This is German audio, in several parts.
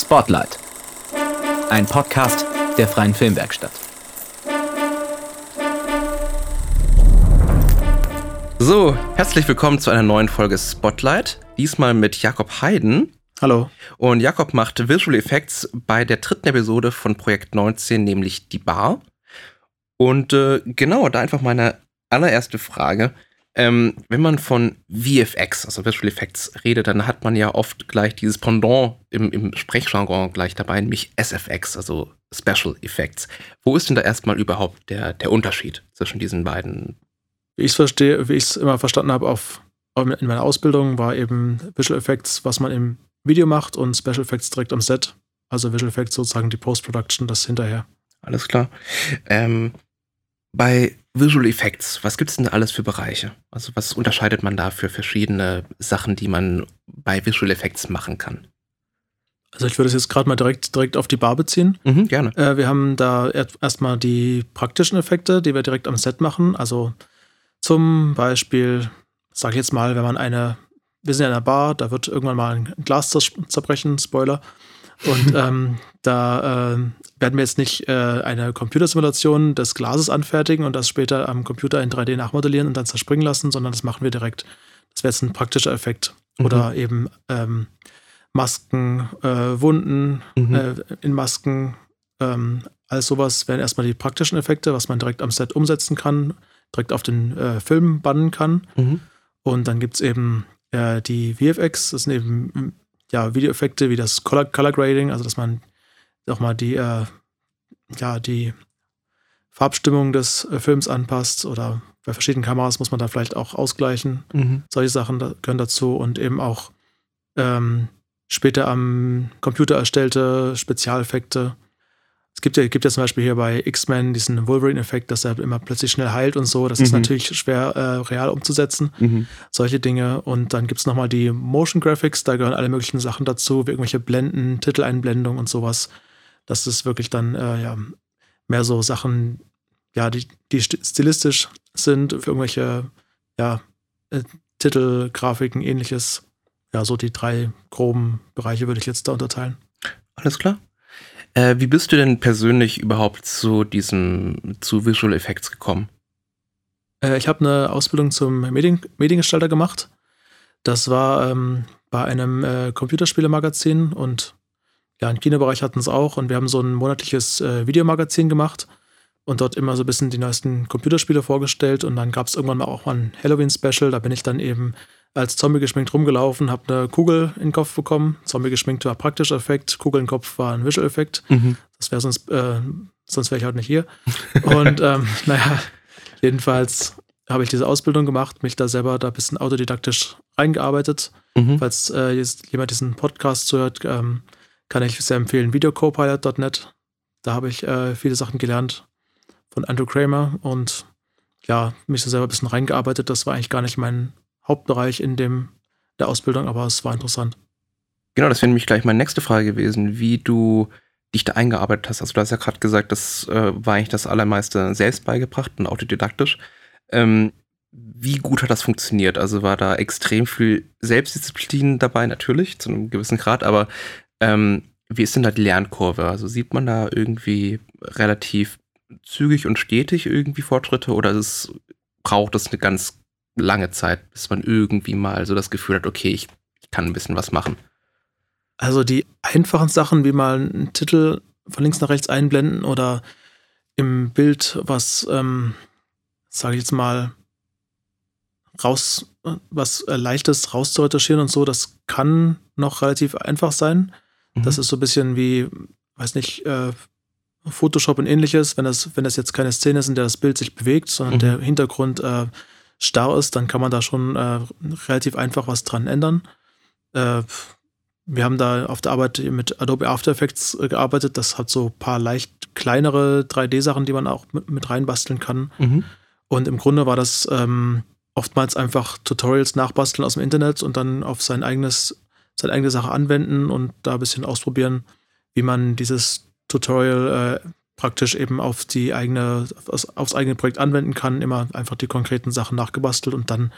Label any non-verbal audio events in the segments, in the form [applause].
Spotlight. Ein Podcast der Freien Filmwerkstatt. So, herzlich willkommen zu einer neuen Folge Spotlight. Diesmal mit Jakob Heiden. Hallo. Und Jakob macht Visual Effects bei der dritten Episode von Projekt 19, nämlich die Bar. Und äh, genau, da einfach meine allererste Frage. Ähm, wenn man von VFX, also Visual Effects, redet, dann hat man ja oft gleich dieses Pendant im, im Sprechjargon gleich dabei, nämlich SFX, also Special Effects. Wo ist denn da erstmal überhaupt der, der Unterschied zwischen diesen beiden? Wie ich es verstehe, wie ich es immer verstanden habe, auf, in meiner Ausbildung war eben Visual Effects, was man im Video macht und Special Effects direkt am Set. Also Visual Effects sozusagen die Post-Production, das hinterher. Alles klar. Ähm, bei Visual Effects, was gibt es denn da alles für Bereiche? Also was unterscheidet man da für verschiedene Sachen, die man bei Visual Effects machen kann? Also ich würde es jetzt gerade mal direkt, direkt auf die Bar beziehen. Mhm, gerne. Äh, wir haben da erstmal die praktischen Effekte, die wir direkt am Set machen. Also zum Beispiel, sag ich jetzt mal, wenn man eine, wir sind in einer Bar, da wird irgendwann mal ein Glas zerbrechen, Spoiler. Und [laughs] ähm, da äh, werden wir jetzt nicht äh, eine Computersimulation des Glases anfertigen und das später am Computer in 3D nachmodellieren und dann zerspringen lassen, sondern das machen wir direkt. Das wäre jetzt ein praktischer Effekt. Mhm. Oder eben ähm, Masken, äh, Wunden mhm. Äh, in Masken, ähm, alles sowas wären erstmal die praktischen Effekte, was man direkt am Set umsetzen kann, direkt auf den äh, Film bannen kann. Mhm. Und dann gibt es eben äh, die VFX, das sind eben ja, Videoeffekte wie das Color, Color Grading, also dass man auch mal die, äh, ja, die Farbstimmung des äh, Films anpasst oder bei verschiedenen Kameras muss man da vielleicht auch ausgleichen. Mhm. Solche Sachen da, gehören dazu und eben auch ähm, später am Computer erstellte Spezialeffekte es gibt ja, gibt ja zum Beispiel hier bei X-Men diesen Wolverine-Effekt, dass er immer plötzlich schnell heilt und so. Das mhm. ist natürlich schwer äh, real umzusetzen. Mhm. Solche Dinge. Und dann gibt es nochmal die Motion Graphics, da gehören alle möglichen Sachen dazu, wie irgendwelche Blenden, Titeleinblendungen und sowas. Das ist wirklich dann äh, ja, mehr so Sachen, ja, die, die stilistisch sind für irgendwelche ja, äh, Titel, Grafiken, ähnliches. Ja, so die drei groben Bereiche würde ich jetzt da unterteilen. Alles klar. Äh, wie bist du denn persönlich überhaupt zu diesem, zu Visual Effects gekommen? Äh, ich habe eine Ausbildung zum Medien, Mediengestalter gemacht. Das war ähm, bei einem äh, Computerspielemagazin und ja, im Kinobereich hatten es auch und wir haben so ein monatliches äh, Videomagazin gemacht und dort immer so ein bisschen die neuesten Computerspiele vorgestellt und dann gab es irgendwann mal auch mal ein Halloween-Special, da bin ich dann eben als Zombie geschminkt rumgelaufen, habe eine Kugel in den Kopf bekommen. Zombie geschminkt war praktischer Effekt, Kugel in den Kopf war ein Visual-Effekt. Mhm. Das wäre sonst, äh, sonst wäre ich heute nicht hier. Und [laughs] ähm, naja, jedenfalls habe ich diese Ausbildung gemacht, mich da selber da ein bisschen autodidaktisch reingearbeitet. Mhm. Falls äh, jetzt jemand diesen Podcast zuhört, ähm, kann ich sehr empfehlen, videocopilot.net. Da habe ich äh, viele Sachen gelernt von Andrew Kramer und ja, mich da selber ein bisschen reingearbeitet. Das war eigentlich gar nicht mein Hauptbereich in dem, der Ausbildung, aber es war interessant. Genau, das wäre nämlich gleich meine nächste Frage gewesen, wie du dich da eingearbeitet hast. Also du hast ja gerade gesagt, das äh, war eigentlich das Allermeiste selbst beigebracht und autodidaktisch. Ähm, wie gut hat das funktioniert? Also war da extrem viel Selbstdisziplin dabei, natürlich, zu einem gewissen Grad, aber ähm, wie ist denn da die Lernkurve? Also sieht man da irgendwie relativ zügig und stetig irgendwie Fortschritte oder es, braucht es eine ganz lange Zeit, bis man irgendwie mal so das Gefühl hat, okay, ich, ich kann ein bisschen was machen. Also die einfachen Sachen, wie mal einen Titel von links nach rechts einblenden oder im Bild was, ähm, sage ich jetzt mal, raus, was äh, leichtes rauszuretuschieren und so, das kann noch relativ einfach sein. Mhm. Das ist so ein bisschen wie, weiß nicht, äh, Photoshop und ähnliches, wenn das, wenn das jetzt keine Szene ist, in der das Bild sich bewegt, sondern mhm. der Hintergrund äh, starr ist, dann kann man da schon äh, relativ einfach was dran ändern. Äh, wir haben da auf der Arbeit mit Adobe After Effects äh, gearbeitet. Das hat so ein paar leicht kleinere 3D-Sachen, die man auch mit, mit reinbasteln kann. Mhm. Und im Grunde war das ähm, oftmals einfach Tutorials nachbasteln aus dem Internet und dann auf sein eigenes, seine eigene Sache anwenden und da ein bisschen ausprobieren, wie man dieses Tutorial äh, praktisch eben auf die eigene, aufs eigene Projekt anwenden kann, immer einfach die konkreten Sachen nachgebastelt und dann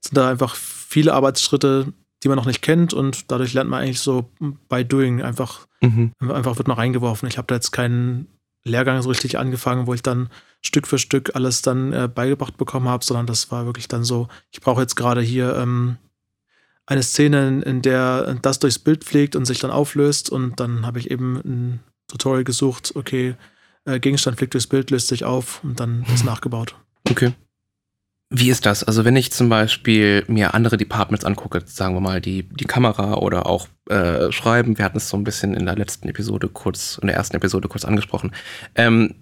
sind da einfach viele Arbeitsschritte, die man noch nicht kennt und dadurch lernt man eigentlich so by doing einfach, Mhm. einfach wird man reingeworfen. Ich habe da jetzt keinen Lehrgang so richtig angefangen, wo ich dann Stück für Stück alles dann äh, beigebracht bekommen habe, sondern das war wirklich dann so, ich brauche jetzt gerade hier ähm, eine Szene, in, der das durchs Bild fliegt und sich dann auflöst und dann habe ich eben ein Tutorial gesucht, okay, äh, Gegenstand fliegt durchs Bild, löst sich auf und dann ist nachgebaut. Okay. Wie ist das? Also wenn ich zum Beispiel mir andere Departments angucke, sagen wir mal die, die Kamera oder auch äh, Schreiben, wir hatten es so ein bisschen in der letzten Episode kurz, in der ersten Episode kurz angesprochen, ähm,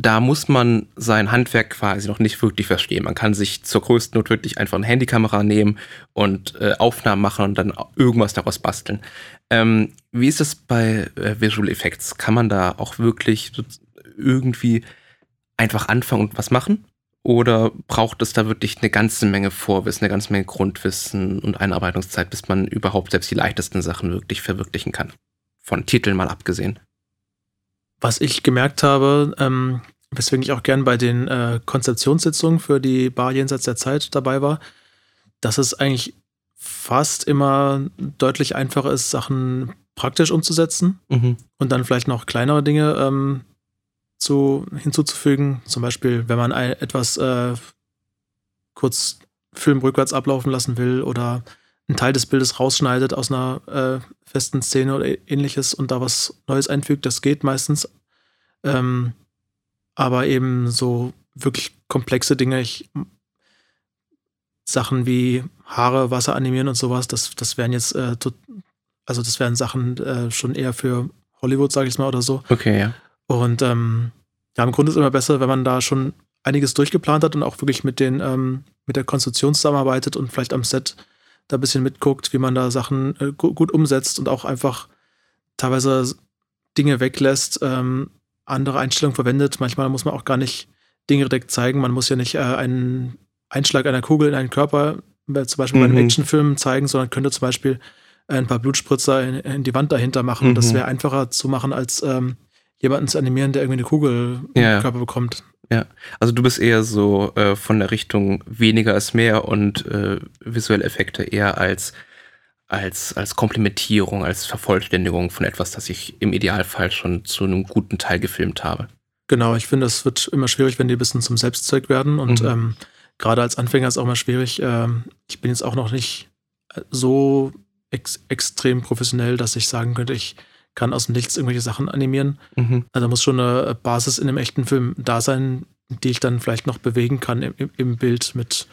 da muss man sein Handwerk quasi noch nicht wirklich verstehen. Man kann sich zur größten Not wirklich einfach eine Handykamera nehmen und äh, Aufnahmen machen und dann irgendwas daraus basteln. Ähm, wie ist das bei äh, Visual Effects? Kann man da auch wirklich irgendwie einfach anfangen und was machen? Oder braucht es da wirklich eine ganze Menge Vorwissen, eine ganze Menge Grundwissen und Einarbeitungszeit, bis man überhaupt selbst die leichtesten Sachen wirklich verwirklichen kann? Von Titeln mal abgesehen. Was ich gemerkt habe, ähm, weswegen ich auch gern bei den äh, Konzeptionssitzungen für die Bar jenseits der Zeit dabei war, dass es eigentlich fast immer deutlich einfacher ist, Sachen praktisch umzusetzen Mhm. und dann vielleicht noch kleinere Dinge ähm, zu, hinzuzufügen. Zum Beispiel, wenn man ein, etwas äh, kurz Film rückwärts ablaufen lassen will oder einen Teil des Bildes rausschneidet aus einer äh, festen Szene oder ähnliches und da was Neues einfügt, das geht meistens. Ähm, aber eben so wirklich komplexe Dinge, ich, Sachen wie Haare, Wasser animieren und sowas, das, das wären jetzt, äh, also das wären Sachen äh, schon eher für Hollywood, sage ich mal, oder so. Okay, ja. Und ähm, ja, im Grunde ist es immer besser, wenn man da schon einiges durchgeplant hat und auch wirklich mit den, ähm, mit der Konstruktion zusammenarbeitet und vielleicht am Set da ein bisschen mitguckt, wie man da Sachen äh, gu gut umsetzt und auch einfach teilweise Dinge weglässt, ähm, andere Einstellungen verwendet. Manchmal muss man auch gar nicht Dinge direkt zeigen. Man muss ja nicht äh, einen Einschlag einer Kugel in einen Körper, äh, zum Beispiel bei einem Mhm. Actionfilm zeigen, sondern könnte zum Beispiel ein paar Blutspritzer in, in die Wand dahinter machen. Mhm. Das wäre einfacher zu machen, als ähm, jemanden zu animieren, der irgendwie eine Kugel im Ja. Körper bekommt. Also du bist eher so äh, von der Richtung weniger ist mehr und äh, visuelle Effekte eher als, als, als Komplementierung, als Vervollständigung von etwas, das ich im Idealfall schon zu einem guten Teil gefilmt habe. Genau, ich finde, es wird immer schwierig, wenn die ein bisschen zum Selbstzweck werden. Und Mhm. ähm, gerade als Anfänger ist es auch mal schwierig. Ähm, ich bin jetzt auch noch nicht äh, so ex extrem professionell, dass ich sagen könnte, ich kann aus dem Nichts irgendwelche Sachen animieren. Mhm. Also da muss schon eine Basis in einem echten Film da sein, die ich dann vielleicht noch bewegen kann im, im- Bild mit,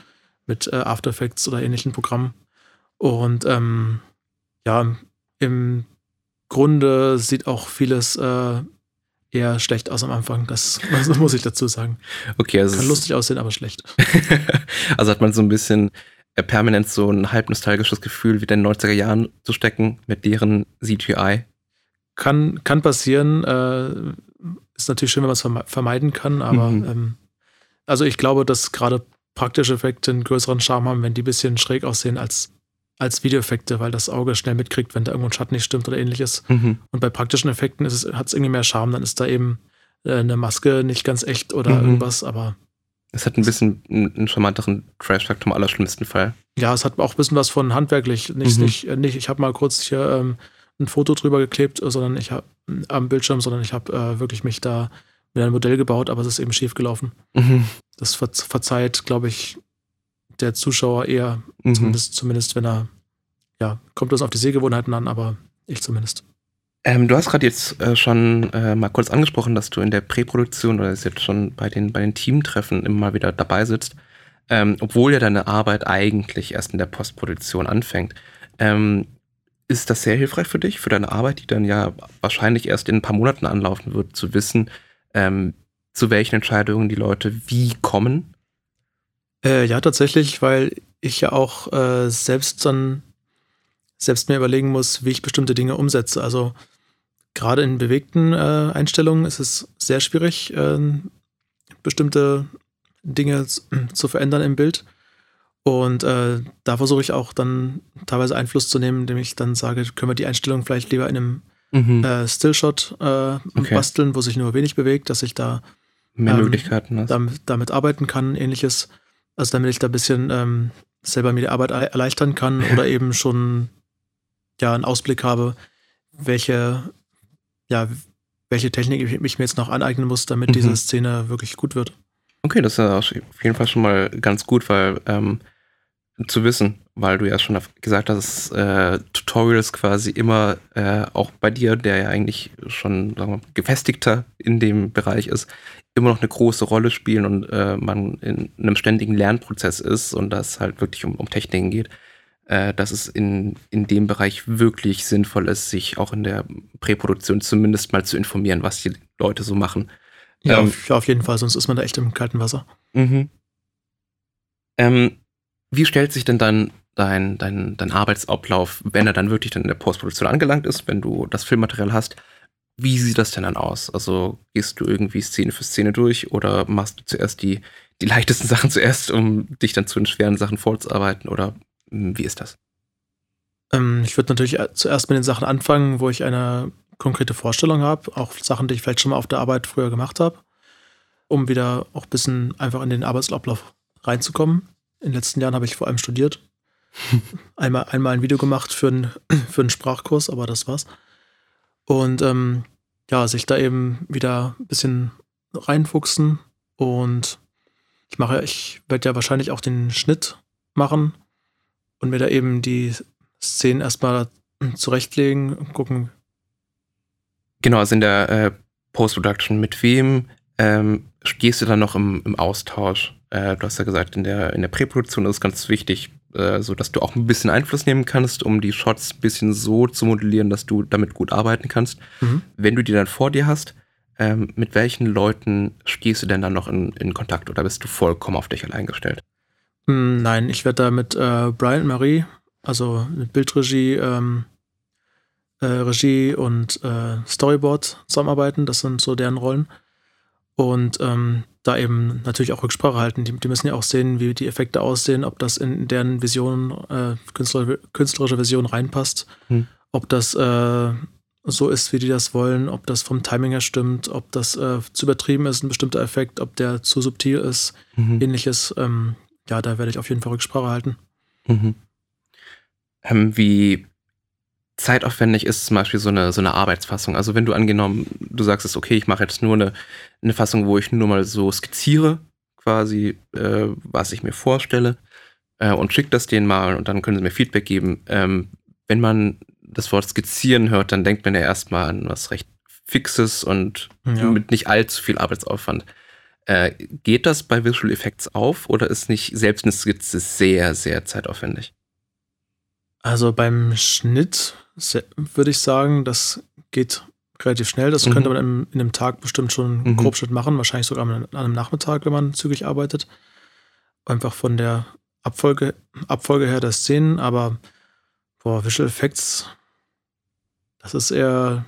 mit äh, After Effects oder ähnlichen Programmen. Und ähm, ja, im Grunde sieht auch vieles äh, eher schlecht aus am Anfang. Das, das muss ich dazu sagen. [laughs] Okay, also, Kann lustig aussehen, aber schlecht. [laughs] also hat man so ein bisschen äh, permanent so ein halb nostalgisches Gefühl, wie in den 90er Jahren zu stecken mit deren CGI. Kann, kann passieren. Äh, ist natürlich schön, wenn man es verme vermeiden kann, aber Mhm. ähm, also ich glaube, dass gerade praktische Effekte einen größeren Charme haben, wenn die ein bisschen schräg aussehen als, als Videoeffekte, weil das Auge schnell mitkriegt, wenn da irgendwo ein Schatten nicht stimmt oder ähnliches. Mhm. Und bei praktischen Effekten hat es hat's irgendwie mehr Charme, dann ist da eben äh, eine Maske nicht ganz echt oder Mhm. irgendwas, aber Es hat ein bisschen einen, einen charmanteren Trash-Faktor im allerschlimmsten Fall. ja, es hat auch ein bisschen was von handwerklich. Nicht, Mhm. nicht, äh, nicht ich habe mal kurz hier ähm, ein Foto drüber geklebt, sondern ich habe am Bildschirm, sondern ich habe äh, wirklich mich da mit einem Modell gebaut, aber es ist eben schief gelaufen. Mhm. Das ver verzeiht, glaube ich, der Zuschauer eher, Mhm. zumindest, zumindest wenn er, ja, kommt das auf die Sehgewohnheiten an, aber ich zumindest. Ähm, du hast gerade jetzt äh, schon äh, mal kurz angesprochen, dass du in der Präproduktion oder jetzt schon bei den, bei den Teamtreffen immer mal wieder dabei sitzt, ähm, obwohl ja deine Arbeit eigentlich erst in der Postproduktion anfängt. Ähm, ist das sehr hilfreich für dich, für deine Arbeit, die dann ja wahrscheinlich erst in ein paar Monaten anlaufen wird, zu wissen, ähm, zu welchen Entscheidungen die Leute wie kommen? Äh, ja, tatsächlich, weil ich ja auch äh, selbst dann selbst mir überlegen muss, wie ich bestimmte Dinge umsetze. Also gerade in bewegten äh, Einstellungen ist es sehr schwierig, äh, bestimmte Dinge zu verändern im Bild. Und äh, da versuche ich auch dann teilweise Einfluss zu nehmen, indem ich dann sage, können wir die Einstellung vielleicht lieber in einem Mhm. äh, Stillshot äh, Okay. basteln, wo sich nur wenig bewegt, dass ich da Mehr ähm, Möglichkeiten hast. damit, damit arbeiten kann, ähnliches. Also damit ich da ein bisschen ähm, selber mir die Arbeit erleichtern kann oder eben schon ja einen Ausblick habe, welche, ja, welche Technik ich mir jetzt noch aneignen muss, damit mhm. diese Szene wirklich gut wird. Okay, das ist auf jeden Fall schon mal ganz gut, weil ähm, zu wissen, weil du ja schon gesagt hast, äh, Tutorials quasi immer äh, auch bei dir, der ja eigentlich schon sagen wir, gefestigter in dem Bereich ist, immer noch eine große Rolle spielen und äh, man in einem ständigen Lernprozess ist und das halt wirklich um, um Techniken geht, äh, dass es in, in dem Bereich wirklich sinnvoll ist, sich auch in der Präproduktion zumindest mal zu informieren, was die Leute so machen. Ja, ähm, auf, auf jeden Fall, sonst ist man da echt im kalten Wasser. Mhm. Ähm, wie stellt sich denn dann dein, dein, dein Arbeitsablauf, wenn er dann wirklich dann in der Postproduktion angelangt ist, wenn du das Filmmaterial hast? Wie sieht das denn dann aus? Also gehst du irgendwie Szene für Szene durch oder machst du zuerst die, die leichtesten [laughs] Sachen zuerst, um dich dann zu den schweren Sachen vorzuarbeiten? Oder hm, wie ist das? Ähm, ich würde natürlich äh, zuerst mit den Sachen anfangen, wo ich eine konkrete Vorstellung habe, auch Sachen, die ich vielleicht schon mal auf der Arbeit früher gemacht habe, um wieder auch ein bisschen einfach in den Arbeitsablauf reinzukommen. In den letzten Jahren habe ich vor allem studiert. [laughs] einmal, einmal ein Video gemacht für, ein, [clears throat] für einen Sprachkurs, aber das war's. Und ähm, ja, sich da eben wieder ein bisschen reinfuchsen. Und ich mache, ich werde ja wahrscheinlich auch den Schnitt machen und mir da eben die Szenen erstmal zurechtlegen und gucken. Genau, also in der äh, Post-Production, mit wem ähm, gehst du dann noch im, im Austausch? Äh, du hast ja gesagt, in der, in der Präproduktion ist es ganz wichtig, äh, so dass du auch ein bisschen Einfluss nehmen kannst, um die Shots ein bisschen so zu modellieren, dass du damit gut arbeiten kannst. Mhm. Wenn du die dann vor dir hast, ähm, mit welchen Leuten stehst du denn dann noch in, in Kontakt oder bist du vollkommen auf dich allein gestellt? Hm, nein, ich werde da mit äh, Brian Marie, also mit Bildregie, ähm, äh, Regie und äh, Storyboard zusammenarbeiten. Das sind so deren Rollen. Und ähm, da eben natürlich auch Rücksprache halten. Die, die, müssen ja auch sehen, wie die Effekte aussehen, ob das in deren Vision, äh, künstlerische, künstlerische Vision reinpasst, hm. ob das äh, so ist, wie die das wollen, ob das vom Timing her stimmt, ob das äh, zu übertrieben ist, ein bestimmter Effekt, ob der zu subtil ist, mhm. ähnliches. Ähm, ja, da werde ich auf jeden Fall Rücksprache halten. Mhm. Ähm, wie zeitaufwendig ist zum Beispiel so eine, so eine Arbeitsfassung? Also wenn du angenommen, du sagst es, okay, ich mache jetzt nur eine, eine Fassung, wo ich nur mal so skizziere, quasi, äh, was ich mir vorstelle, äh, und schicke das denen mal und dann können sie mir Feedback geben. Ähm, wenn man das Wort skizzieren hört, dann denkt man ja erstmal an was recht Fixes und ja. mit nicht allzu viel Arbeitsaufwand. Äh, geht das bei Visual Effects auf oder ist nicht selbst eine Skizze sehr, sehr zeitaufwendig? Also beim Schnitt würde ich sagen, das geht relativ schnell. Das mhm. könnte man in, in, einem Tag bestimmt schon einen mhm. Grobschnitt machen, wahrscheinlich sogar an einem Nachmittag, wenn man zügig arbeitet. Einfach von der Abfolge, Abfolge her der Szenen, aber boah, Visual Effects, das ist eher,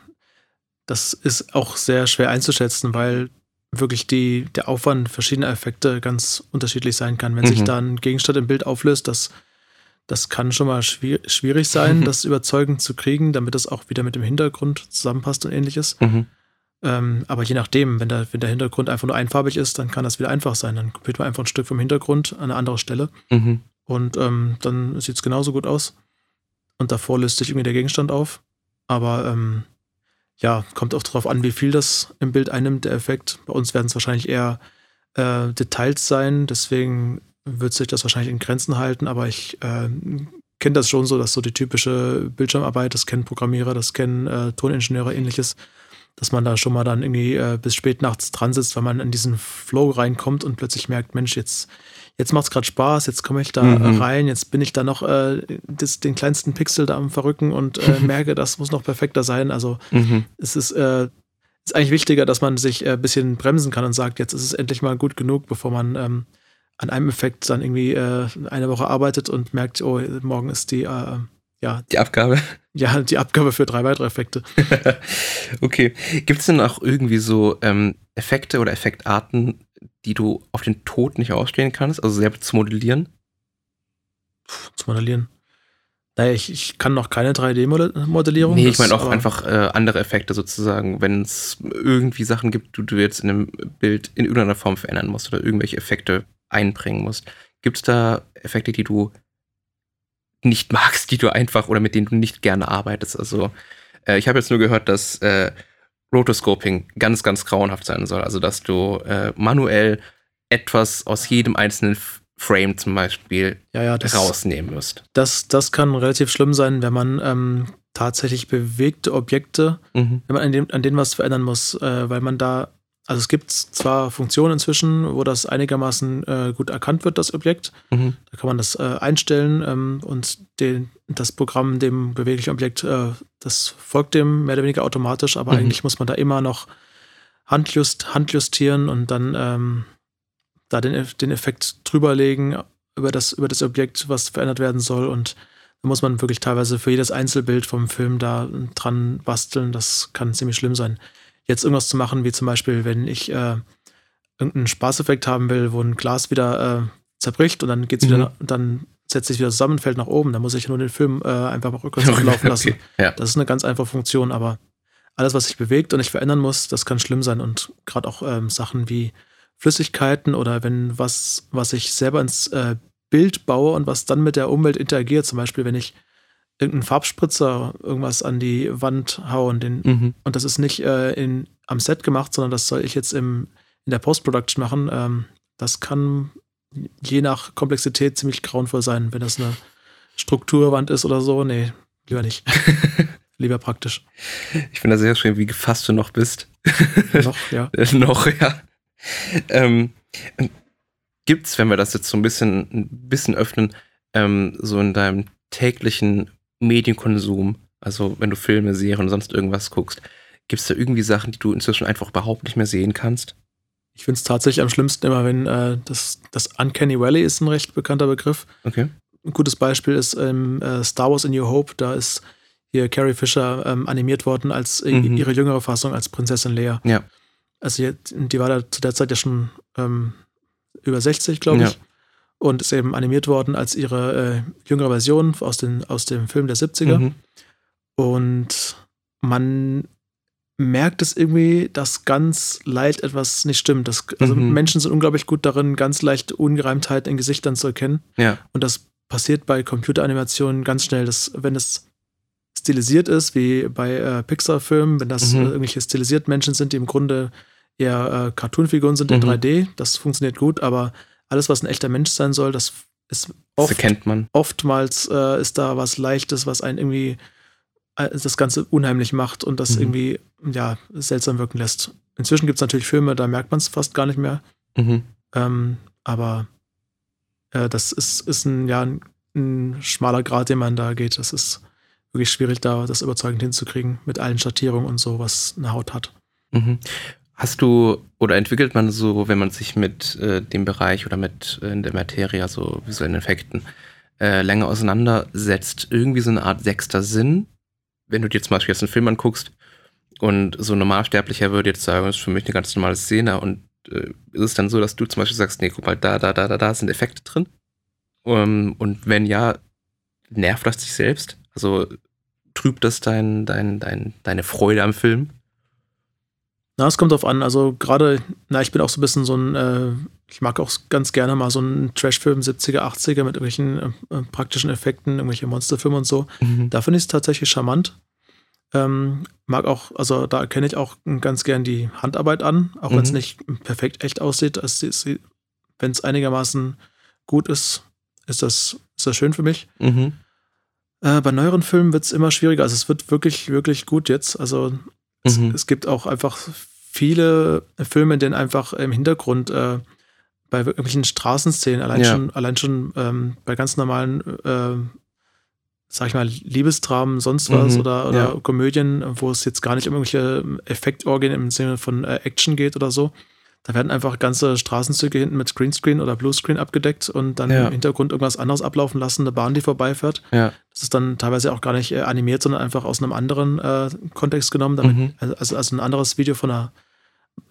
das ist auch sehr schwer einzuschätzen, weil wirklich die, der Aufwand verschiedener Effekte ganz unterschiedlich sein kann. Wenn mhm. sich da ein Gegenstand im Bild auflöst, das, das kann schon mal schwier schwierig sein, das überzeugend zu kriegen, damit das auch wieder mit dem Hintergrund zusammenpasst und ähnliches. Mhm. Ähm, aber je nachdem, wenn der, wenn der Hintergrund einfach nur einfarbig ist, dann kann das wieder einfach sein. Dann kopiert man einfach ein Stück vom Hintergrund an eine andere Stelle mhm. und ähm, dann sieht es genauso gut aus. Und davor löst sich irgendwie der Gegenstand auf. Aber ähm, ja, kommt auch darauf an, wie viel das im Bild einnimmt, der Effekt. Bei uns werden es wahrscheinlich eher äh, Details sein, deswegen wird sich das wahrscheinlich in Grenzen halten, aber ich äh, kenne das schon so, dass so die typische Bildschirmarbeit, das kennen Programmierer, das kennen äh, Toningenieure, ähnliches, dass man da schon mal dann irgendwie äh, bis spät nachts dran sitzt, weil man in diesen Flow reinkommt und plötzlich merkt, Mensch, jetzt jetzt macht es gerade Spaß, jetzt komme ich da mhm. rein, jetzt bin ich da noch äh, das, den kleinsten Pixel da am Verrücken und äh, [laughs] merke, das muss noch perfekter sein. Also mhm. es ist, äh, ist eigentlich wichtiger, dass man sich ein äh, bisschen bremsen kann und sagt, jetzt ist es endlich mal gut genug, bevor man ähm, an einem Effekt dann irgendwie äh, eine Woche arbeitet und merkt, oh, morgen ist die äh, ja. Die Abgabe? [laughs] Ja, die Abgabe für drei weitere Effekte. [laughs] okay. Gibt es denn auch irgendwie so ähm, Effekte oder Effektarten, die du auf den Tod nicht ausstehen kannst, also selber zu modellieren? Puh, zu modellieren. Naja, ich, ich kann noch keine 3D-Modellierung. Nee, ich meine auch einfach äh, andere Effekte sozusagen, wenn es irgendwie Sachen gibt, die du jetzt in einem Bild in irgendeiner Form verändern musst oder irgendwelche Effekte einbringen musst. Gibt es da Effekte, die du nicht [laughs] magst, die du einfach oder mit denen du nicht gerne arbeitest. Also äh, ich habe jetzt nur gehört, dass äh, Rotoscoping ganz, ganz grauenhaft sein soll. Also dass du äh, manuell etwas aus jedem einzelnen Frame zum Beispiel ja, ja, das, rausnehmen musst. Das, das kann relativ schlimm sein, wenn man ähm, tatsächlich bewegte Objekte, mhm. wenn man an, dem, an denen was verändern muss, äh, weil man da also es gibt zwar Funktionen inzwischen, wo das einigermaßen äh, gut erkannt wird, das Objekt. Mhm. Da kann man das äh, einstellen ähm, und den, das Programm dem beweglichen Objekt, äh, das folgt dem mehr oder weniger automatisch, aber mhm. eigentlich muss man da immer noch handjust, handjustieren und dann ähm, da den, den Effekt drüberlegen über das, über das Objekt, was verändert werden soll. Und da muss man wirklich teilweise für jedes Einzelbild vom Film da dran basteln. Das kann ziemlich schlimm sein jetzt irgendwas zu machen, wie zum Beispiel, wenn ich äh, irgendeinen Spaßeffekt haben will, wo ein Glas wieder äh, zerbricht und dann geht's mhm. wieder, dann setzt sich wieder zusammen, fällt nach oben, dann muss ich nur den Film äh, einfach mal rückwärts [laughs] laufen lassen. Okay. Ja. Das ist eine ganz einfache Funktion, aber alles, was sich bewegt und ich verändern muss, das kann schlimm sein. Und gerade auch ähm, Sachen wie Flüssigkeiten oder wenn was, was ich selber ins äh, Bild baue und was dann mit der Umwelt interagiert, zum Beispiel, wenn ich irgendeinen Farbspritzer irgendwas an die Wand hauen. Den, mhm. Und das ist nicht äh, in, am Set gemacht, sondern das soll ich jetzt im, in der Post-Production machen. Ähm, das kann je nach Komplexität ziemlich grauenvoll sein, wenn das eine Strukturwand ist oder so. Nee, lieber nicht. [laughs] lieber praktisch. Ich finde das sehr schön, wie gefasst du noch bist. noch, ja. [laughs] noch, ja. Ähm, gibt's, wenn wir das jetzt so ein bisschen, ein bisschen öffnen, ähm, so in deinem täglichen Medienkonsum, also wenn du Filme, Serien und sonst irgendwas guckst, gibt es da irgendwie Sachen, die du inzwischen einfach überhaupt nicht mehr sehen kannst? Ich finde es tatsächlich am schlimmsten immer, wenn äh, das, das Uncanny Valley ist ein recht bekannter Begriff. Okay. Ein gutes Beispiel ist ähm, äh, Star Wars in New Hope, da ist hier Carrie Fisher ähm, animiert worden als äh, mhm. ihre jüngere Fassung als Prinzessin Leia. Ja. Also die, die war da zu der Zeit ja schon ähm, über 60, glaube ich. Ja und ist eben animiert worden als ihre äh, jüngere Version aus, den, aus dem Film der 70er. Mhm. Und man merkt es irgendwie, dass ganz leicht etwas nicht stimmt. Das, also mhm. Menschen sind unglaublich gut darin, ganz leicht Ungereimtheit in Gesichtern zu erkennen. Ja. Und das passiert bei Computeranimationen ganz schnell, dass wenn es stilisiert ist, wie bei äh, Pixar-Filmen, wenn das mhm. äh, irgendwelche stilisiert Menschen sind, die im Grunde eher äh, Cartoon-Figuren sind in 3D, mhm. das funktioniert gut, aber alles, was ein echter Mensch sein soll, das ist oft, das erkennt man. oftmals äh, ist da was Leichtes, was einen irgendwie äh, das Ganze unheimlich macht und das mhm. irgendwie ja seltsam wirken lässt. Inzwischen gibt es natürlich Filme, da merkt man es fast gar nicht mehr. Mhm. Ähm, aber äh, das ist, ist ein, ja, ein, ein, schmaler Grad, den man da geht. Das ist wirklich schwierig, da das überzeugend hinzukriegen mit allen Schattierungen und so, was eine Haut hat. Mhm. Hast du oder entwickelt man so, wenn man sich mit äh, dem Bereich oder mit äh, der Materie, also visuellen Effekten, äh, länger auseinandersetzt, irgendwie so eine Art sechster Sinn? Wenn du dir zum Beispiel jetzt einen Film anguckst und so ein Normalsterblicher würde jetzt sagen, das ist für mich eine ganz normale Szene und äh, ist es dann so, dass du zum Beispiel sagst, nee, guck mal, da, da, da, da, da sind Effekte drin? Um, und wenn ja, nervt das dich selbst? Also trübt das dein, dein, dein, deine Freude am Film? Na, es kommt drauf an. Also gerade, na, ich bin auch so ein bisschen so ein, äh, ich mag auch ganz gerne mal so einen Trashfilm 70er, 80er mit irgendwelchen äh, praktischen Effekten, irgendwelche Monsterfilme und so. Mhm. Da finde ich es tatsächlich charmant. Ähm, mag auch, also da erkenne ich auch ganz gern die Handarbeit an, auch mhm. wenn es nicht perfekt echt aussieht. Wenn es einigermaßen gut ist, ist das, ist das schön für mich. Mhm. Äh, bei neueren Filmen wird es immer schwieriger. Also es wird wirklich, wirklich gut jetzt. Also es, mhm. es, gibt auch einfach viele Filme, denen einfach im Hintergrund äh, bei irgendwelchen Straßenszenen, allein ja. schon, allein schon ähm, bei ganz normalen, äh, sag ich mal, Liebesdramen, sonst was mhm. oder, oder ja. Komödien, wo es jetzt gar nicht um irgendwelche Effektorgien im Sinne von äh, Action geht oder so, da werden einfach ganze Straßenzüge hinten mit Greenscreen oder Bluescreen abgedeckt und dann ja. im Hintergrund irgendwas anderes ablaufen lassen, eine Bahn, die vorbeifährt. Ja. Das ist dann teilweise auch gar nicht äh, animiert, sondern einfach aus einem anderen äh, Kontext genommen, damit, mhm. also, also ein anderes Video von einer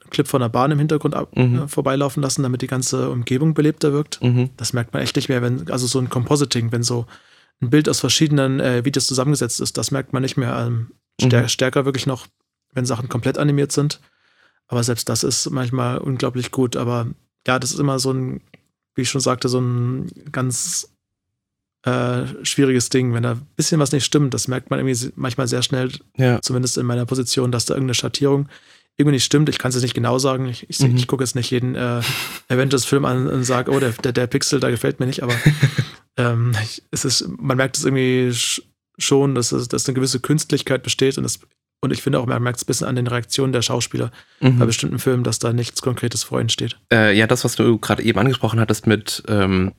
Clip von einer Bahn im Hintergrund ab, mhm. äh, vorbeilaufen lassen, damit die ganze Umgebung belebter wirkt. Mhm. Das merkt man echt nicht mehr, wenn, also so ein Compositing, wenn so ein Bild aus verschiedenen äh, Videos zusammengesetzt ist, das merkt man nicht mehr. Ähm, stär mhm. Stärker wirklich noch, wenn Sachen komplett animiert sind. Aber selbst das ist manchmal unglaublich gut. Aber ja, das ist immer so ein, wie ich schon sagte, so ein ganz äh, schwieriges Ding. Wenn da ein bisschen was nicht stimmt, das merkt man irgendwie manchmal sehr schnell, Ja. zumindest in meiner Position, dass da irgendeine Schattierung irgendwie nicht stimmt. Ich kann es jetzt nicht genau sagen. Ich, ich, Mhm. ich gucke jetzt nicht jeden äh, Avengers-Film an und sage, oh, der, der, der Pixel, da gefällt mir nicht, aber [laughs] ähm, es ist, man merkt es irgendwie sch- schon, dass, es, dass eine gewisse Künstlichkeit besteht und, das, und ich finde auch, man merkt es ein bisschen an den Reaktionen der Schauspieler bei Mhm. bestimmten Filmen, dass da nichts Konkretes vor ihnen steht. Äh, ja, das, was du gerade eben angesprochen hattest mit ähm,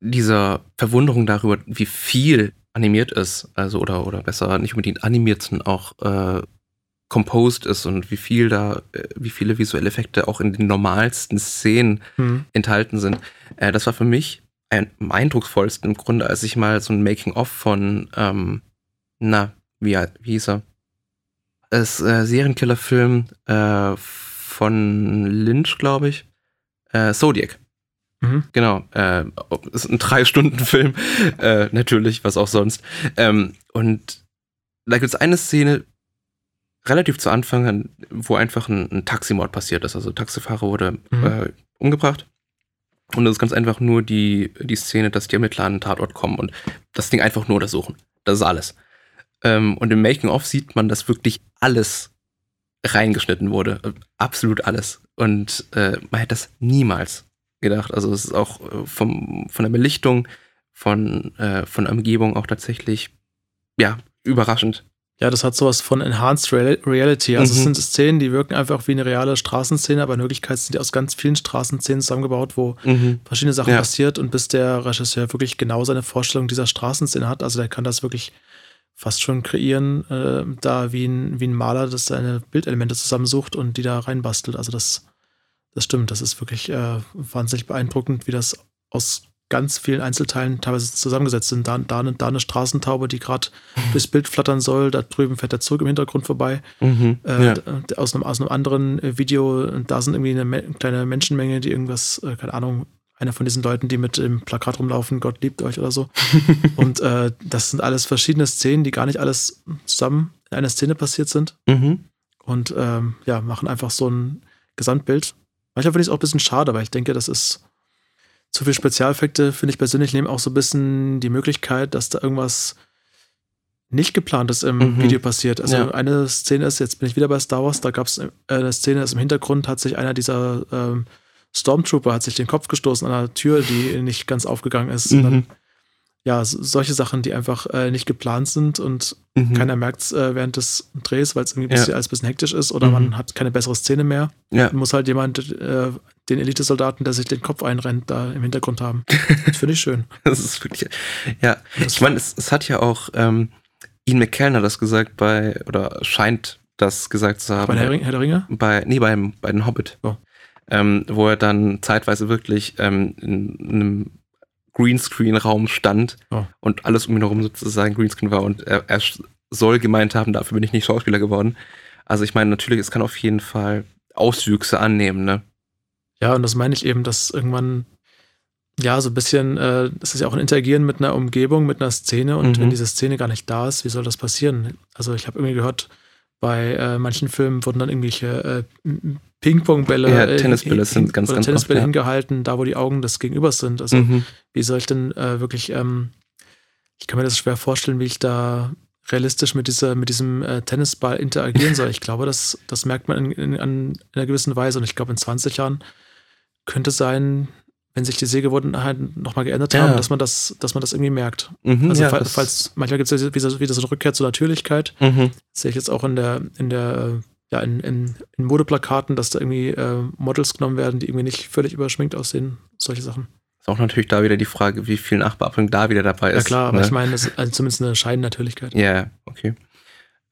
dieser Verwunderung darüber, wie viel animiert ist, also oder, oder besser nicht unbedingt animiert, sondern auch äh, composed ist und wie viel da, äh, wie viele visuelle Effekte auch in den normalsten Szenen Hm. enthalten sind. Äh, das war für mich ein, am eindrucksvollsten im Grunde, als ich mal so ein Making-of von, ähm, na, wie, wie hieß er? Es äh, Serienkiller-Film äh, von Lynch, glaube ich. Äh, Zodiac. Mhm. Genau. Äh, ist ein Drei-Stunden-Film. [laughs] Äh, natürlich, was auch sonst. Ähm, und da gibt es eine Szene, relativ zu Anfang, wo einfach ein, ein Taximord passiert ist. Also, Taxifahrer wurde Mhm. äh, umgebracht. Und das ist ganz einfach nur die, die Szene, dass die Ermittler an den Tatort kommen und das Ding einfach nur untersuchen. Das ist alles. Ähm, und im Making-of sieht man, dass wirklich alles reingeschnitten wurde. Äh, Absolut alles. Und äh, man hätte das niemals gedacht. Also es ist auch äh, vom, von der Belichtung, von, äh, von der Umgebung auch tatsächlich, ja, überraschend. Ja, das hat sowas von Enhanced Real Reality. Also es Mhm. sind Szenen, die wirken einfach wie eine reale Straßenszene, aber in Wirklichkeit sind die aus ganz vielen Straßenszenen zusammengebaut, wo verschiedene Sachen Ja. passiert und bis der Regisseur wirklich genau seine Vorstellung dieser Straßenszene hat, also der kann das wirklich fast schon kreieren, äh, da wie ein, wie ein Maler, das seine Bildelemente zusammensucht und die da reinbastelt. Also das, das stimmt, das ist wirklich äh, wahnsinnig beeindruckend, wie das aus ganz vielen Einzelteilen teilweise zusammengesetzt sind. Da, da, eine- da eine Straßentaube, die gerade [laughs] durchs Bild flattern soll, da drüben fährt der Zug im Hintergrund vorbei. Mhm. Äh, ja. d- aus, einem, aus einem anderen äh, Video, da sind irgendwie eine me kleine Menschenmenge, die irgendwas, äh, keine Ahnung, einer von diesen Leuten, die mit dem Plakat rumlaufen, Gott liebt euch oder so. [laughs] Und äh, das sind alles verschiedene Szenen, die gar nicht alles zusammen in einer Szene passiert sind. Mhm. Und ähm, ja, machen einfach so ein Gesamtbild. Manchmal finde ich es auch ein bisschen schade, weil ich denke, das ist zu viel Spezialeffekte, finde ich persönlich, nehmen auch so ein bisschen die Möglichkeit, dass da irgendwas nicht geplant ist im Mhm. Video passiert. Also Ja. eine Szene ist, jetzt bin ich wieder bei Star Wars, da gab es eine Szene, dass im Hintergrund hat sich einer dieser ähm, Stormtrooper hat sich den Kopf gestoßen an einer Tür, die [laughs] nicht ganz aufgegangen ist. Und dann, Mhm. ja, so- solche Sachen, die einfach äh, nicht geplant sind und Mhm. keiner merkt es äh, während des Drehs, weil es irgendwie Ja. bisschen, alles ein bisschen hektisch ist oder Mhm. man hat keine bessere Szene mehr. Ja. Muss halt jemand äh, den Elitesoldaten, der sich den Kopf einrennt, da im Hintergrund haben. Das [laughs] finde ich schön. [laughs] Das ist wirklich, ja. Das- Ich meine, es, es hat ja auch, ähm, Ian McKellen hat das gesagt bei, oder scheint das gesagt zu haben. Bei Herr, Herr der Ringe? bei, nee, beim, bei den Hobbit. Oh. Ähm, wo er dann zeitweise wirklich ähm, in einem Greenscreen-Raum stand Oh. und alles um ihn herum sozusagen Greenscreen war und er, er soll gemeint haben, dafür bin ich nicht Schauspieler geworden. Also ich meine, natürlich, es kann auf jeden Fall Auswüchse annehmen, ne? Ja, und das meine ich eben, dass irgendwann, ja, so ein bisschen, äh, das ist ja auch ein Interagieren mit einer Umgebung, mit einer Szene und Mhm. wenn diese Szene gar nicht da ist, wie soll das passieren? Also ich habe irgendwie gehört, bei äh, manchen Filmen wurden dann irgendwelche äh, Ping-Pong-Bälle, Ja, äh, Tennisbälle sind ganz, ganz Tennisbälle oft, ja. hingehalten, da wo die Augen des Gegenübers sind. Also Mhm. wie soll ich denn äh, wirklich, ähm, ich kann mir das schwer vorstellen, wie ich da realistisch mit, dieser, mit diesem äh, Tennisball interagieren soll. Ich glaube, das, das merkt man in, in, in einer gewissen Weise und ich glaube, in 20 Jahren könnte sein, wenn sich die Sehgewohnheiten nochmal geändert Ja. haben, dass man das, dass man das irgendwie merkt. Mhm, Also ja, fa- das- falls, manchmal gibt es ja wieder, wieder so eine Rückkehr zur Natürlichkeit. Mhm. Das sehe ich jetzt auch in der, in der, äh, ja, in, in, in Modeplakaten, dass da irgendwie äh, Models genommen werden, die irgendwie nicht völlig überschminkt aussehen. Solche Sachen. Ist auch natürlich da wieder die Frage, wie viel Nachbearbeitung da wieder dabei ist. Ja klar, aber ne? ich meine, das ist also zumindest eine Scheinnatürlichkeit. Ja, okay.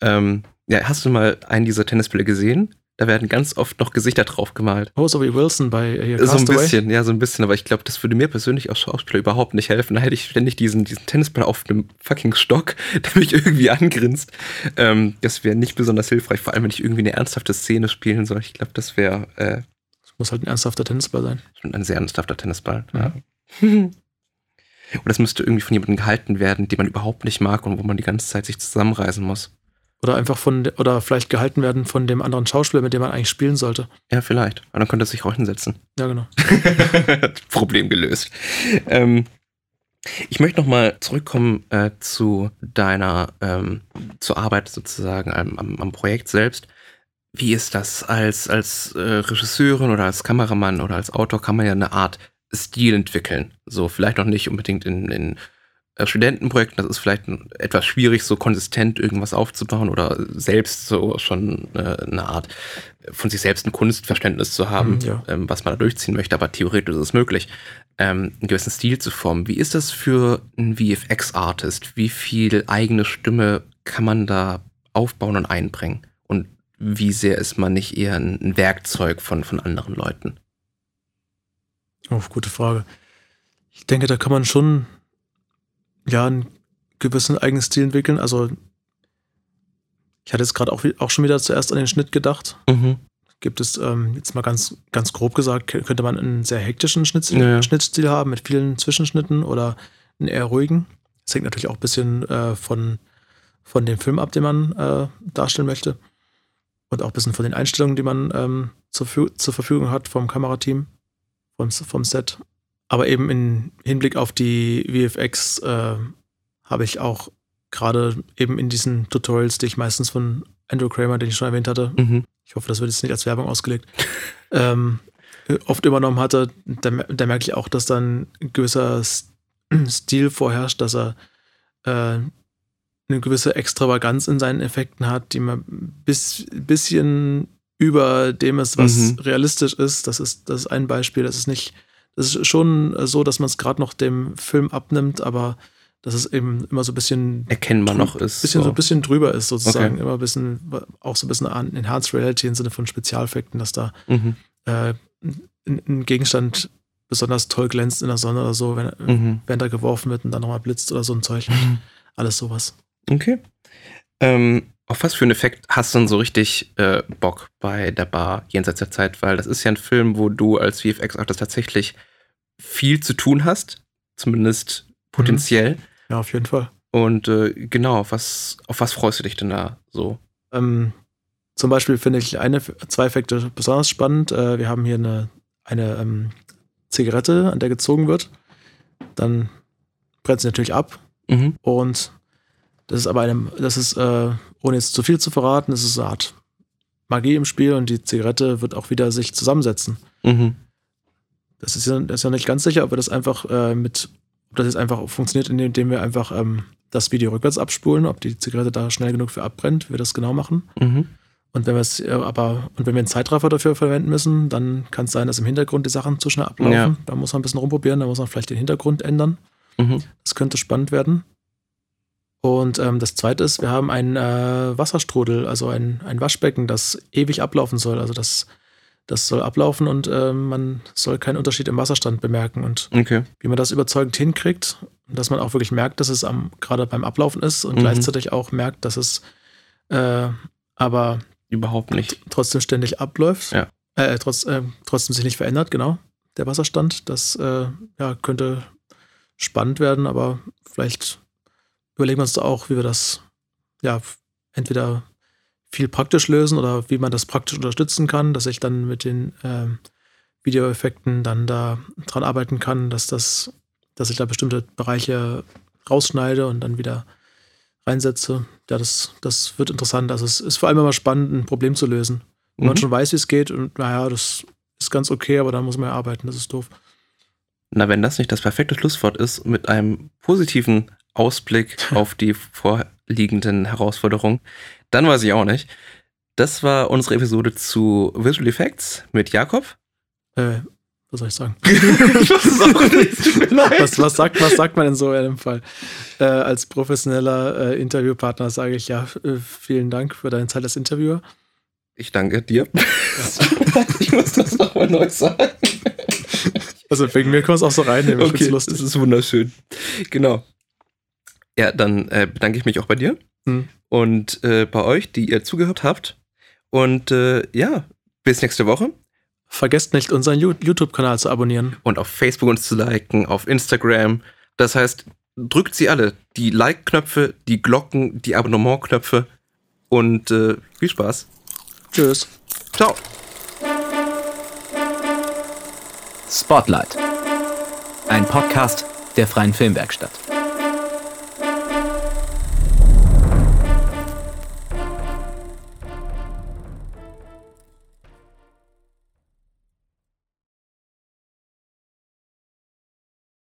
Ähm, ja, hast du mal einen dieser Tennisbälle gesehen? Da werden ganz oft noch Gesichter drauf gemalt. Oh, so wie Wilson bei äh, So ein bisschen, ja, so ein bisschen, aber ich glaube, das würde mir persönlich als Schauspieler überhaupt nicht helfen. Da hätte ich ständig diesen, diesen Tennisball auf einem fucking Stock, [laughs] der mich irgendwie angrinst. Ähm, das wäre nicht besonders hilfreich, vor allem wenn ich irgendwie eine ernsthafte Szene spielen soll. Ich glaube, das wäre äh, Das muss halt ein ernsthafter Tennisball sein. ein sehr ernsthafter Tennisball. Ja. Und das [laughs] müsste irgendwie von jemandem gehalten werden, den man überhaupt nicht mag und wo man die ganze Zeit sich zusammenreißen muss. Oder einfach von, de- oder vielleicht gehalten werden von dem anderen Schauspieler, mit dem man eigentlich spielen sollte. Ja, vielleicht. Aber dann könnte er sich auch hinsetzen. Ja, genau. [laughs] Problem gelöst. Ähm, Ich möchte nochmal zurückkommen äh, zu deiner, ähm, zur Arbeit sozusagen am, am, am, Projekt selbst. Wie ist das als, als äh, Regisseurin oder als Kameramann oder als Autor kann man ja eine Art Stil entwickeln. So, vielleicht noch nicht unbedingt in, in Studentenprojekten, das ist vielleicht etwas schwierig, so konsistent irgendwas aufzubauen oder selbst so schon äh, eine Art von sich selbst ein Kunstverständnis zu haben, mhm, ja. ähm, was man da durchziehen möchte, aber theoretisch ist es möglich, ähm, einen gewissen Stil zu formen. Wie ist das für einen VFX-Artist? Wie viel eigene Stimme kann man da aufbauen und einbringen? Und wie sehr ist man nicht eher ein Werkzeug von, von anderen Leuten? Oh, gute Frage. Ich denke, da kann man schon ja einen gewissen eigenen Stil entwickeln. Also ich hatte jetzt gerade auch, auch schon wieder zuerst an den Schnitt gedacht. Mhm. Gibt es, ähm, jetzt mal ganz, ganz grob gesagt, könnte man einen sehr hektischen Schnittstil, ja. Schnittstil haben mit vielen Zwischenschnitten oder einen eher ruhigen. Das hängt natürlich auch ein bisschen äh, von, von dem Film ab, den man äh, darstellen möchte. Und auch ein bisschen von den Einstellungen, die man ähm, zur, zur Verfügung hat vom Kamerateam vom, vom Set. Aber eben im Hinblick auf die VFX äh, habe ich auch gerade eben in diesen Tutorials, die ich meistens von Andrew Kramer, den ich schon erwähnt hatte, mhm. ich hoffe, das wird jetzt nicht als Werbung ausgelegt, [laughs] ähm, oft übernommen hatte, da, da, merke ich auch, dass dann ein gewisser [clears throat] Stil vorherrscht, dass er äh, eine gewisse Extravaganz in seinen Effekten hat, die man bis bisschen über dem ist, was mhm. realistisch ist. Das ist, das ist ein Beispiel. Das ist nicht, das ist schon so, dass man es gerade noch dem Film abnimmt, aber dass es eben immer so ein bisschen erkennbar noch ist. Bisschen so. so ein bisschen drüber ist, sozusagen. Okay. Immer ein bisschen, auch so ein bisschen an Enhanced Reality im Sinne von Spezialeffekten, dass da mhm. äh, ein, ein, Gegenstand besonders toll glänzt in der Sonne oder so, wenn, mhm. während er geworfen wird und dann nochmal blitzt oder so ein Zeug. Mhm. Alles sowas. Okay. Ähm, auf was für einen Effekt hast du denn so richtig äh, Bock bei der Bar jenseits der Zeit? Weil das ist ja ein Film, wo du als VFX-Artist tatsächlich viel zu tun hast, zumindest potenziell. Mhm. Ja, auf jeden Fall. Und äh, genau, auf was, auf was freust du dich denn da so? Ähm, zum Beispiel finde ich eine, zwei Effekte besonders spannend. Äh, wir haben hier eine, eine ähm, Zigarette, an der gezogen wird. Dann brennt sie natürlich ab. Mhm. Und das ist aber eine, das ist, äh, ohne jetzt zu viel zu verraten, das ist eine Art Magie im Spiel und die Zigarette wird auch wieder sich zusammensetzen. Mhm. Das ist ja, das ist ja nicht ganz sicher, ob wir das einfach äh, mit, ob das jetzt einfach funktioniert, indem wir einfach ähm, das Video rückwärts abspulen, ob die Zigarette da schnell genug für abbrennt, wie wir das genau machen. Mhm. Und wenn wir es äh, aber, und wenn wir einen Zeitraffer dafür verwenden müssen, dann kann es sein, dass im Hintergrund die Sachen zu schnell ablaufen. Ja. Da muss man ein bisschen rumprobieren, da muss man vielleicht den Hintergrund ändern. Mhm. Das könnte spannend werden. Und ähm, das zweite ist, wir haben einen äh, Wasserstrudel, also ein, ein Waschbecken, das ewig ablaufen soll. Also das, das soll ablaufen und äh, man soll keinen Unterschied im Wasserstand bemerken. Und okay. wie man das überzeugend hinkriegt, dass man auch wirklich merkt, dass es am, gerade beim Ablaufen ist und mhm. gleichzeitig auch merkt, dass es äh, aber überhaupt nicht trotzdem ständig abläuft. Ja. Äh, trotz, äh, trotzdem sich nicht verändert, genau. Der Wasserstand, das äh, ja, könnte spannend werden, aber vielleicht überlegen wir uns auch, wie wir das ja entweder viel praktisch lösen oder wie man das praktisch unterstützen kann, dass ich dann mit den ähm, Videoeffekten dann da dran arbeiten kann, dass das, dass ich da bestimmte Bereiche rausschneide und dann wieder reinsetze. Ja, das, das wird interessant. Also es ist vor allem immer spannend, ein Problem zu lösen. Wenn mhm. man schon weiß, wie es geht und naja, das ist ganz okay, aber da muss man ja arbeiten, das ist doof. Na, wenn das nicht das perfekte Schlusswort ist, mit einem positiven Ausblick auf die vorliegenden Herausforderungen, dann weiß ich auch nicht. Das war unsere Episode zu Visual Effects mit Jakob. Äh, was soll ich sagen? [laughs] [laughs] was, was, sagt, was sagt man denn so in dem Fall? Äh, als professioneller äh, Interviewpartner sage ich ja, äh, vielen Dank für deine Zeit als Interviewer. Ich danke dir. [laughs] ich muss das nochmal neu sagen. Also wegen mir kann man es auch so reinnehmen. Ich okay, das ist wunderschön. Genau. Ja, dann äh, bedanke ich mich auch bei dir hm. und äh, bei euch, die ihr zugehört habt. Und äh, ja, bis nächste Woche. Vergesst nicht, unseren YouTube-Kanal zu abonnieren. Und auf Facebook uns zu liken, auf Instagram. Das heißt, drückt sie alle. Die Like-Knöpfe, die Glocken, die Abonnement-Knöpfe. Und äh, viel Spaß. Tschüss. Ciao. Spotlight. Ein Podcast der Freien Filmwerkstatt.